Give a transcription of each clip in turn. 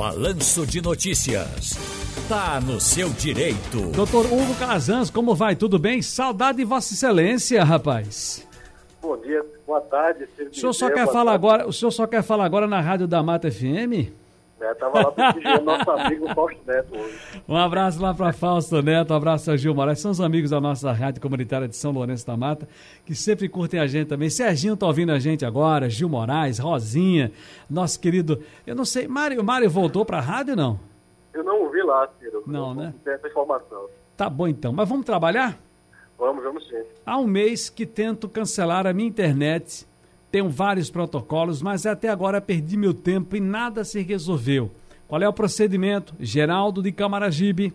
Balanço de Notícias. Tá no seu direito. Doutor Hugo Calazans, como vai? Tudo bem? Saudade de Vossa Excelência, rapaz. Bom dia, boa tarde. O senhor só quer falar agora, o senhor só quer falar agora na Rádio da Mata FM? É, tava lá prestigiando nosso amigo Fausto Neto hoje. Um abraço lá para Fausto Neto, um abraço a Gil Moraes. São os amigos da nossa rádio comunitária de São Lourenço da Mata, que sempre curtem a gente também. Serginho tá ouvindo a gente agora, Gil Moraes, Rosinha, nosso querido. Eu não sei, Mário, Mário voltou para a rádio não? Eu não ouvi lá, Ciro. Não, né? Não essa informação. Tá bom então, mas vamos trabalhar? Vamos, vamos sim. Há um mês que tento cancelar a minha internet tenho vários protocolos, mas até agora perdi meu tempo e nada se resolveu. Qual é o procedimento? Geraldo de Camaragibe.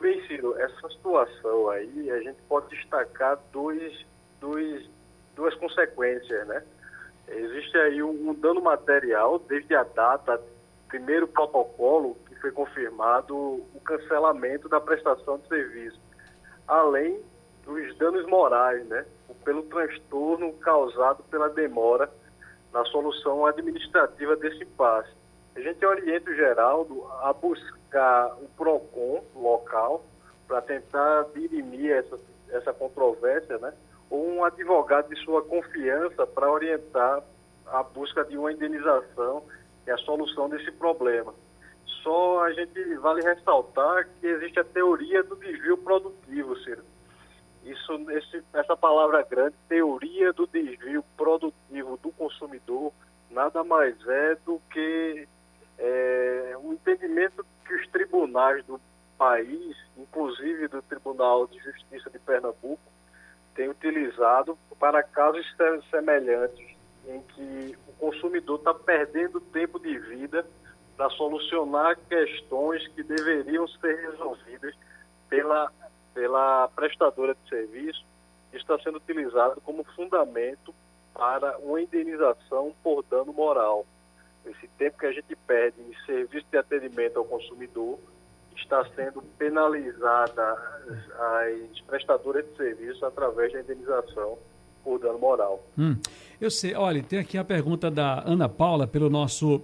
Bem, Ciro, essa situação aí, a gente pode destacar dois, dois, duas consequências, né? Existe aí um, um dano material, desde a data, primeiro protocolo, que foi confirmado o cancelamento da prestação de serviço, além dos danos morais, né? Pelo transtorno causado pela demora na solução administrativa desse impasse. A gente orienta o Geraldo a buscar o PROCON local para tentar dirimir essa, essa controvérsia, né? Ou um advogado de sua confiança para orientar a busca de uma indenização e a solução desse problema. Só a gente vale ressaltar que existe a teoria do desvio produtivo, Ciro isso, essa palavra grande, teoria do desvio produtivo do consumidor, nada mais é do que é, um entendimento que os tribunais do país, inclusive do Tribunal de Justiça de Pernambuco, têm utilizado para casos semelhantes, em que o consumidor está perdendo tempo de vida para solucionar questões que deveriam ser resolvidas pela pela prestadora de serviço está sendo utilizado como fundamento para uma indenização por dano moral. Esse tempo que a gente perde em serviço de atendimento ao consumidor está sendo penalizada as prestadoras de serviço através da indenização por dano moral. Hum, eu sei, olha, tem aqui a pergunta da Ana Paula pelo nosso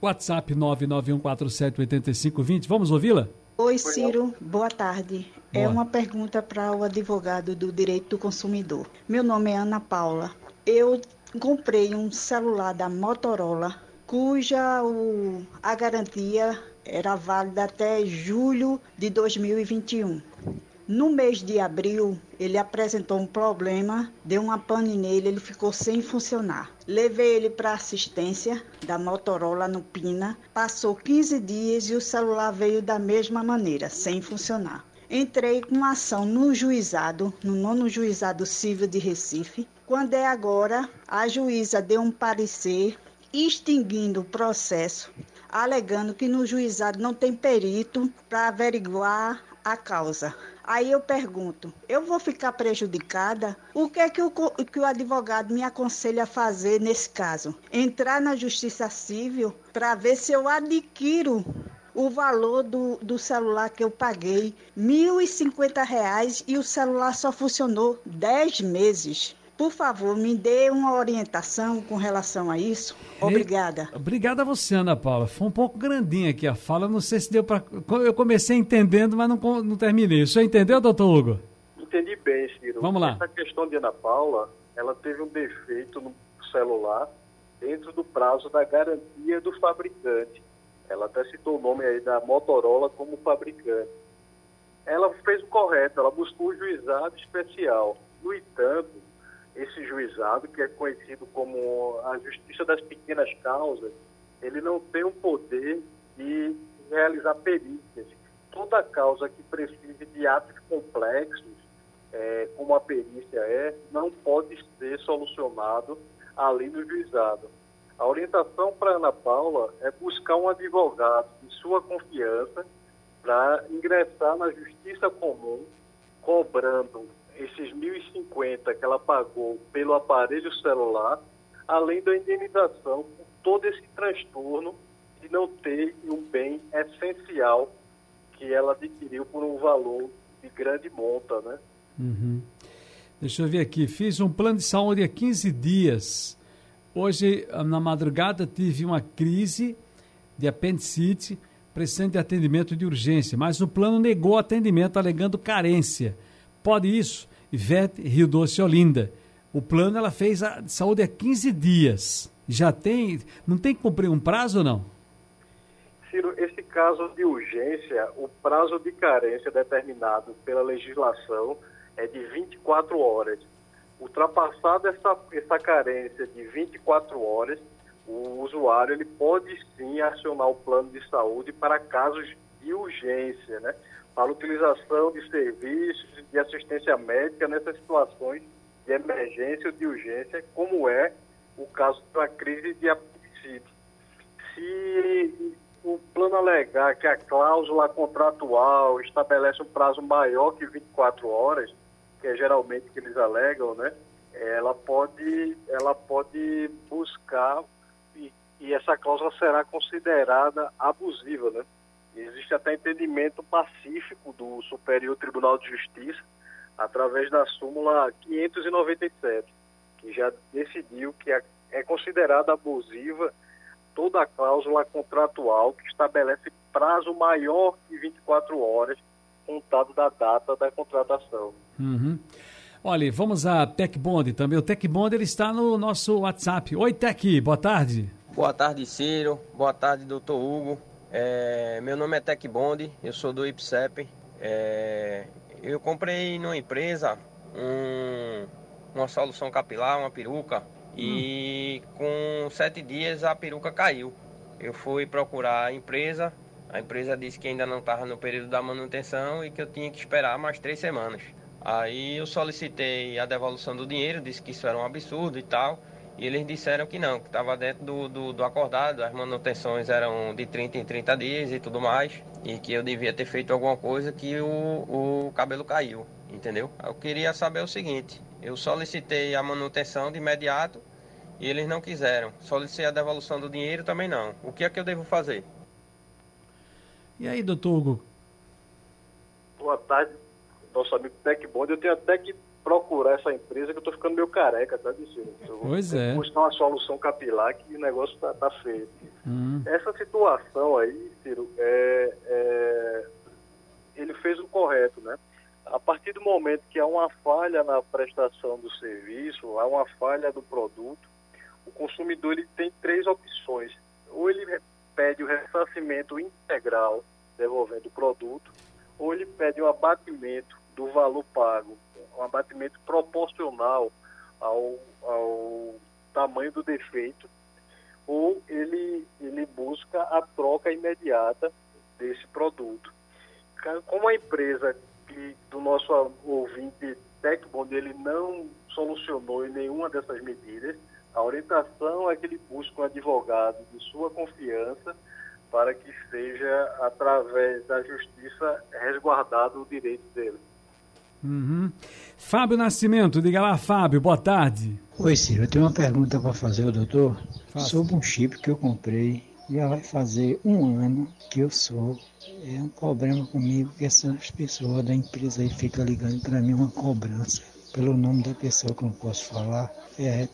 WhatsApp 991478520. Vamos ouvi-la? Oi, Ciro, boa tarde. É boa. É uma pergunta para o advogado do direito do consumidor. Meu nome é Ana Paula. Eu comprei um celular da Motorola cuja o, a garantia era válida até julho de 2021. No mês de abril, ele apresentou um problema, deu uma pane nele, ele ficou sem funcionar. Levei ele para assistência da Motorola no Pina, passou 15 dias e o celular veio da mesma maneira, sem funcionar. Entrei com uma ação no juizado, no nono juizado civil de Recife. Quando é agora, a juíza deu um parecer extinguindo o processo, alegando que no juizado não tem perito para averiguar a causa. Aí eu pergunto, eu vou ficar prejudicada? O que é que o, que o advogado me aconselha a fazer nesse caso? Entrar na justiça civil para ver se eu adquiro o valor do, do celular que eu paguei, R$ 1.050 e o celular só funcionou 10 meses. Por favor, me dê uma orientação com relação a isso. Obrigada. Obrigada a você, Ana Paula. Foi um pouco grandinha aqui a fala. Não sei se deu para. Eu comecei entendendo, mas não, não terminei. O senhor entendeu, doutor Hugo? Entendi bem, Ciro. Vamos lá. Essa questão de Ana Paula, ela teve um defeito no celular dentro do prazo da garantia do fabricante. Ela até citou o nome aí da Motorola como fabricante. Ela fez o correto, ela buscou um juizado especial. No entanto, esse juizado, que é conhecido como a Justiça das Pequenas Causas, ele não tem o poder de realizar perícias. Toda causa que precise de atos complexos, é, como a perícia é, não pode ser solucionado ali no juizado. A orientação para Ana Paula é buscar um advogado de sua confiança para ingressar na justiça comum, cobrando esses 1.050 que ela pagou pelo aparelho celular, além da indenização por todo esse transtorno de não ter um bem essencial que ela adquiriu por um valor de grande monta, né? Uhum. Deixa eu ver aqui. Fiz um plano de saúde há 15 dias. Hoje, na madrugada, tive uma crise de apendicite, precisando de atendimento de urgência, mas o plano negou atendimento alegando carência. Pode isso? Ivete Rio Doce Olinda. O plano ela fez a saúde há 15 dias. Já tem, não tem que cumprir um prazo ou não? Ciro, esse caso de urgência, o prazo de carência determinado pela legislação é de 24 horas. Ultrapassada essa, essa carência de 24 horas, o usuário ele pode sim acionar o plano de saúde para casos de urgência, né? Para utilização de serviços de assistência médica nessas situações de emergência ou de urgência, como é o caso da crise de apendicite. Se o plano alegar que a cláusula contratual estabelece um prazo maior que 24 horas, que é geralmente que eles alegam, né? Ela pode, ela pode buscar e, e essa cláusula será considerada abusiva, né? Existe até entendimento pacífico do Superior Tribunal de Justiça através da súmula 597, que já decidiu que é considerada abusiva toda a cláusula contratual que estabelece prazo maior que 24 horas contado da data da contratação. Uhum. Olha, vamos a Tech Bond também. O Tech Bond ele está no nosso WhatsApp. Oi, Tech, boa tarde. Boa tarde, Ciro. Boa tarde, doutor Hugo. É, meu nome é Tech Bond, eu sou do IPSEP. É, eu comprei numa empresa um, uma solução capilar, uma peruca, e hum. com sete dias a peruca caiu. Eu fui procurar a empresa, a empresa disse que ainda não estava no período da manutenção e que eu tinha que esperar mais três semanas. Aí eu solicitei a devolução do dinheiro, disse que isso era um absurdo e tal. E eles disseram que não, que estava dentro do, do, do, acordado, as manutenções eram de 30 em 30 dias e tudo mais, e que eu devia ter feito alguma coisa que o, o cabelo caiu, entendeu? Eu queria saber o seguinte, eu solicitei a manutenção de imediato e eles não quiseram. Solicitei a devolução do dinheiro também não. O que é que eu devo fazer? E aí, doutor Hugo? Boa tarde, nosso amigo Tecbond. Eu tenho até que procurar essa empresa que eu estou ficando meio careca, tá, dizendo? Pois é. buscar uma solução capilar que o negócio tá, tá feio. Hum. Essa situação aí, Ciro, é, é, ele fez o correto, né? A partir do momento que há uma falha na prestação do serviço, há uma falha do produto, o consumidor ele tem três opções. Ou ele pede o ressarcimento integral, devolvendo o produto, ou ele pede o abatimento do valor pago, um abatimento proporcional ao, ao tamanho do defeito, ou ele, ele busca a troca imediata desse produto. Como a empresa que, do nosso ouvinte TecBond ele não solucionou em nenhuma dessas medidas, a orientação é que ele busque um advogado de sua confiança para que seja, através da justiça, resguardado o direito dele. Uhum. Fábio Nascimento, diga lá, Fábio, boa tarde. Oi, Ciro, eu tenho uma pergunta para fazer ao doutor Faça. sobre um chip que eu comprei. Já vai fazer um ano que eu sou. É um problema comigo que essas pessoas da empresa aí ficam ligando para mim uma cobrança pelo nome da pessoa que eu não posso falar. É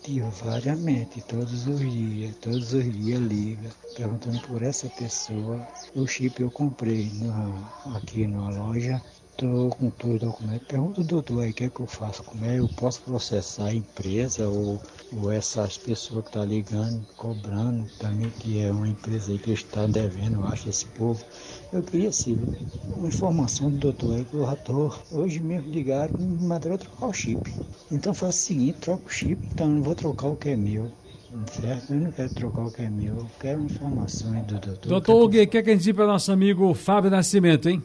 variamente, todos os dias, todos os dias liga, perguntando por essa pessoa. O chip eu comprei na, aqui na loja Estou com todo o documento. Pergunta o doutor aí o que, é que eu faço, como é, eu posso processar a empresa ou, ou essas pessoas que estão tá ligando, cobrando também, que é uma empresa aí que está devendo, eu acho, esse povo. Eu queria sim, uma informação do doutor aí, que eu já hoje mesmo ligaram me mandaram trocar o chip. Então faço o seguinte, troco o chip, então não vou trocar o que é meu. Certo? Eu não quero trocar o que é meu, eu quero informações do doutor. Doutor, o que é que a gente diz para o nosso amigo Fábio Nascimento, hein?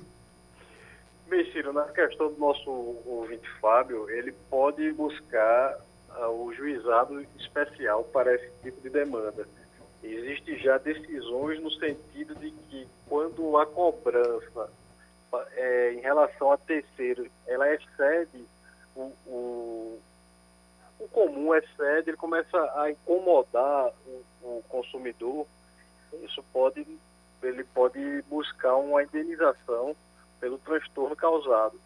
Ciro, na questão do nosso ouvinte Fábio, ele pode buscar uh, o juizado especial para esse tipo de demanda. Existe já decisões no sentido de que quando a cobrança é, em relação a terceiro, ela excede o, o, o comum, excede, ele começa a incomodar o, o consumidor, isso pode, ele pode buscar uma indenização transtorno causado.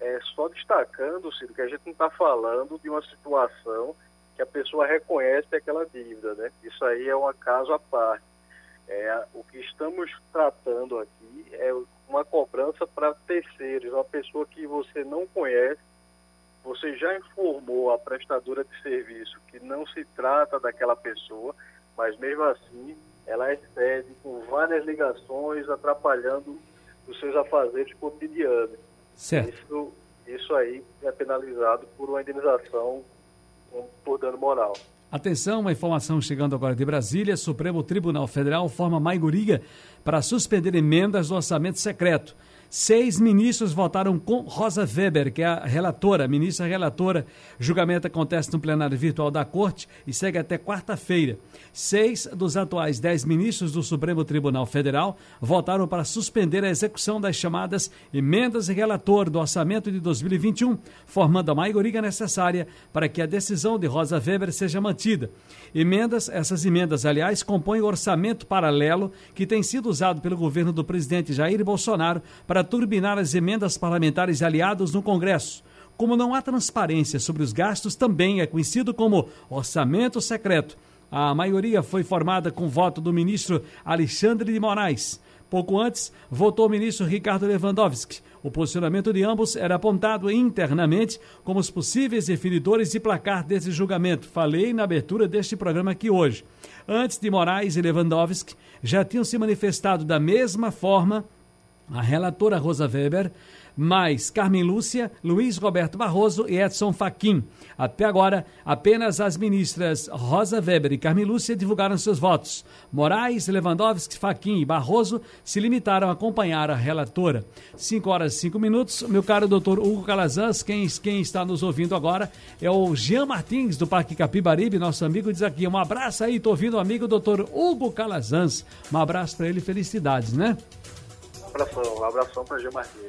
É, só destacando, Ciro, que a gente não está falando de uma situação que a pessoa reconhece aquela dívida, né? Isso aí é um caso à parte. É, o que estamos tratando aqui é uma cobrança para terceiros, uma pessoa que você não conhece, você já informou a prestadora de serviço que não se trata daquela pessoa, mas mesmo assim ela excede com várias ligações, atrapalhando os seus afazeres cotidianos. Certo. Isso, isso aí é penalizado por uma indenização por dano moral. Atenção, uma informação chegando agora de Brasília. Supremo Tribunal Federal forma maioria para suspender emendas do orçamento secreto. Seis ministros votaram com Rosa Weber, que é a relatora, ministra relatora. Julgamento acontece no plenário virtual da Corte e segue até quarta-feira. Seis dos atuais dez ministros do Supremo Tribunal Federal votaram para suspender a execução das chamadas emendas relator do orçamento de 2021, formando a maioria necessária para que a decisão de Rosa Weber seja mantida. Emendas, essas emendas, aliás, compõem o orçamento paralelo que tem sido usado pelo governo do presidente Jair Bolsonaro para turbinar as emendas parlamentares aliados no Congresso. Como não há transparência sobre os gastos, também é conhecido como orçamento secreto. A maioria foi formada com voto do ministro Alexandre de Moraes. Pouco antes, votou o ministro Ricardo Lewandowski. O posicionamento de ambos era apontado internamente como os possíveis definidores de placar desse julgamento. Falei na abertura deste programa aqui hoje. Antes de Moraes e Lewandowski, já tinham se manifestado da mesma forma a relatora Rosa Weber, mais Carmen Lúcia, Luiz Roberto Barroso e Edson Fachin. Até agora, apenas as ministras Rosa Weber e Carmen Lúcia divulgaram seus votos. Moraes, Lewandowski, Fachin e Barroso se limitaram a acompanhar a relatora. 5 horas e 5 minutos. Meu caro doutor Hugo Calazans, quem, quem está nos ouvindo agora é o Jean Martins, do Parque Capibaribe, nosso amigo, diz aqui, um abraço aí, estou ouvindo o amigo doutor Hugo Calazans. Um abraço para ele, felicidades, né? Abração, abração para Gil.